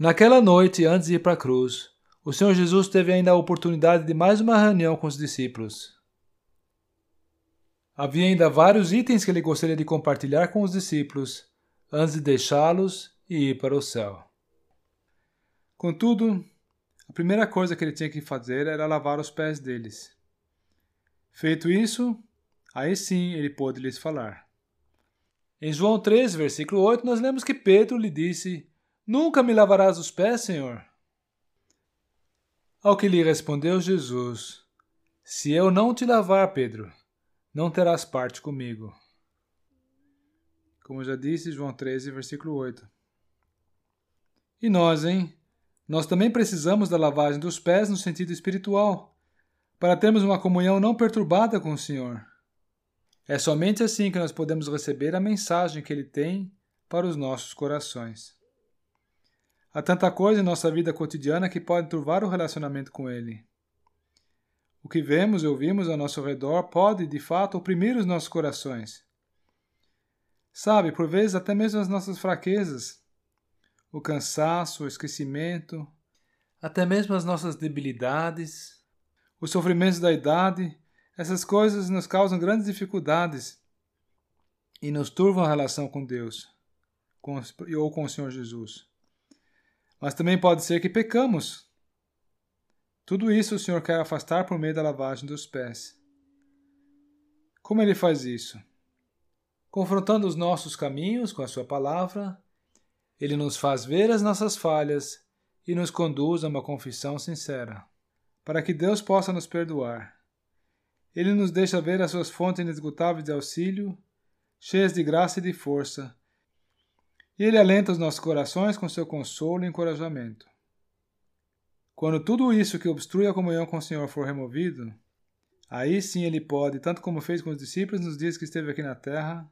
Naquela noite, antes de ir para a cruz, o Senhor Jesus teve ainda a oportunidade de mais uma reunião com os discípulos. Havia ainda vários itens que ele gostaria de compartilhar com os discípulos antes de deixá-los e ir para o céu. Contudo, a primeira coisa que ele tinha que fazer era lavar os pés deles. Feito isso, aí sim ele pôde lhes falar. Em João 3, versículo 8, nós lemos que Pedro lhe disse: Nunca me lavarás os pés, Senhor? Ao que lhe respondeu Jesus: Se eu não te lavar, Pedro, não terás parte comigo. Como já disse, João 13, versículo 8. E nós, hein? Nós também precisamos da lavagem dos pés no sentido espiritual, para termos uma comunhão não perturbada com o Senhor. É somente assim que nós podemos receber a mensagem que Ele tem para os nossos corações. Há tanta coisa em nossa vida cotidiana que pode turvar o relacionamento com Ele. O que vemos e ouvimos ao nosso redor pode, de fato, oprimir os nossos corações. Sabe, por vezes até mesmo as nossas fraquezas, o cansaço, o esquecimento, até mesmo as nossas debilidades, os sofrimentos da idade, essas coisas nos causam grandes dificuldades e nos turvam a relação com Deus com, ou com o Senhor Jesus. Mas também pode ser que pecamos tudo isso o Senhor quer afastar por meio da lavagem dos pés. Como ele faz isso? Confrontando os nossos caminhos com a Sua palavra, ele nos faz ver as nossas falhas e nos conduz a uma confissão sincera, para que Deus possa nos perdoar. Ele nos deixa ver as suas fontes inesgotáveis de auxílio, cheias de graça e de força, e ele alenta os nossos corações com seu consolo e encorajamento. Quando tudo isso que obstrui a comunhão com o Senhor for removido, aí sim ele pode, tanto como fez com os discípulos nos dias que esteve aqui na terra,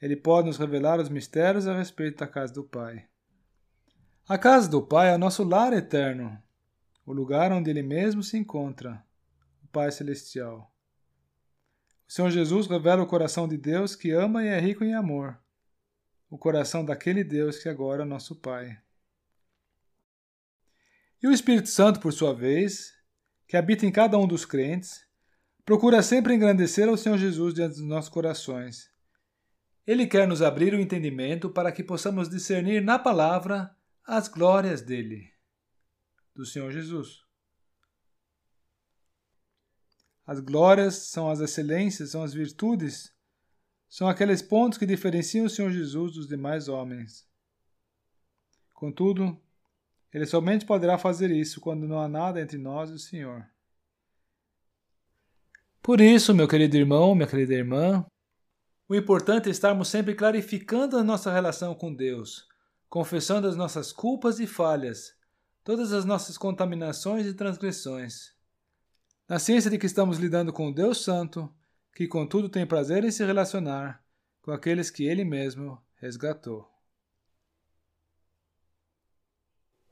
ele pode nos revelar os mistérios a respeito da casa do Pai. A casa do Pai é o nosso lar eterno, o lugar onde ele mesmo se encontra, o Pai Celestial. O Senhor Jesus revela o coração de Deus que ama e é rico em amor, o coração daquele Deus que agora é nosso Pai. E o Espírito Santo, por sua vez, que habita em cada um dos crentes, procura sempre engrandecer ao Senhor Jesus diante dos nossos corações. Ele quer nos abrir o entendimento para que possamos discernir na palavra as glórias dele, do Senhor Jesus. As glórias são as excelências, são as virtudes, são aqueles pontos que diferenciam o Senhor Jesus dos demais homens. Contudo, ele somente poderá fazer isso quando não há nada entre nós e o Senhor. Por isso, meu querido irmão, minha querida irmã, o importante é estarmos sempre clarificando a nossa relação com Deus, confessando as nossas culpas e falhas, todas as nossas contaminações e transgressões. Na ciência de que estamos lidando com o Deus Santo, que contudo tem prazer em se relacionar com aqueles que Ele mesmo resgatou.